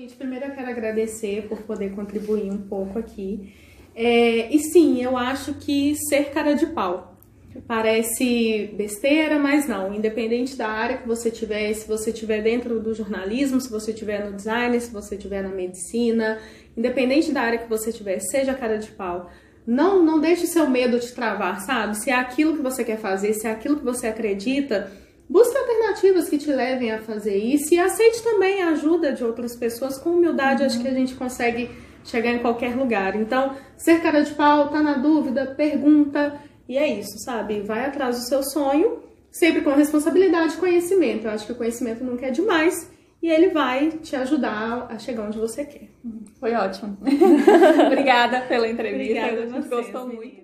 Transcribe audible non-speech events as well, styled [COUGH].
Gente, primeiro eu quero agradecer por poder contribuir um pouco aqui. É, e sim, eu acho que ser cara de pau parece besteira, mas não. Independente da área que você tiver, se você estiver dentro do jornalismo, se você estiver no design, se você estiver na medicina, independente da área que você tiver, seja cara de pau. Não, não deixe seu medo te travar, sabe? Se é aquilo que você quer fazer, se é aquilo que você acredita, busque alternativas que te levem a fazer isso e aceite também a ajuda de outras pessoas. Com humildade, uhum. acho que a gente consegue chegar em qualquer lugar. Então, ser cara de pau, tá na dúvida, pergunta. E é isso, sabe? Vai atrás do seu sonho, sempre com responsabilidade e conhecimento. Eu acho que o conhecimento nunca é demais e ele vai te ajudar a chegar onde você quer. Foi ótimo. [LAUGHS] Obrigada pela entrevista. Obrigada, a gente gostou muito.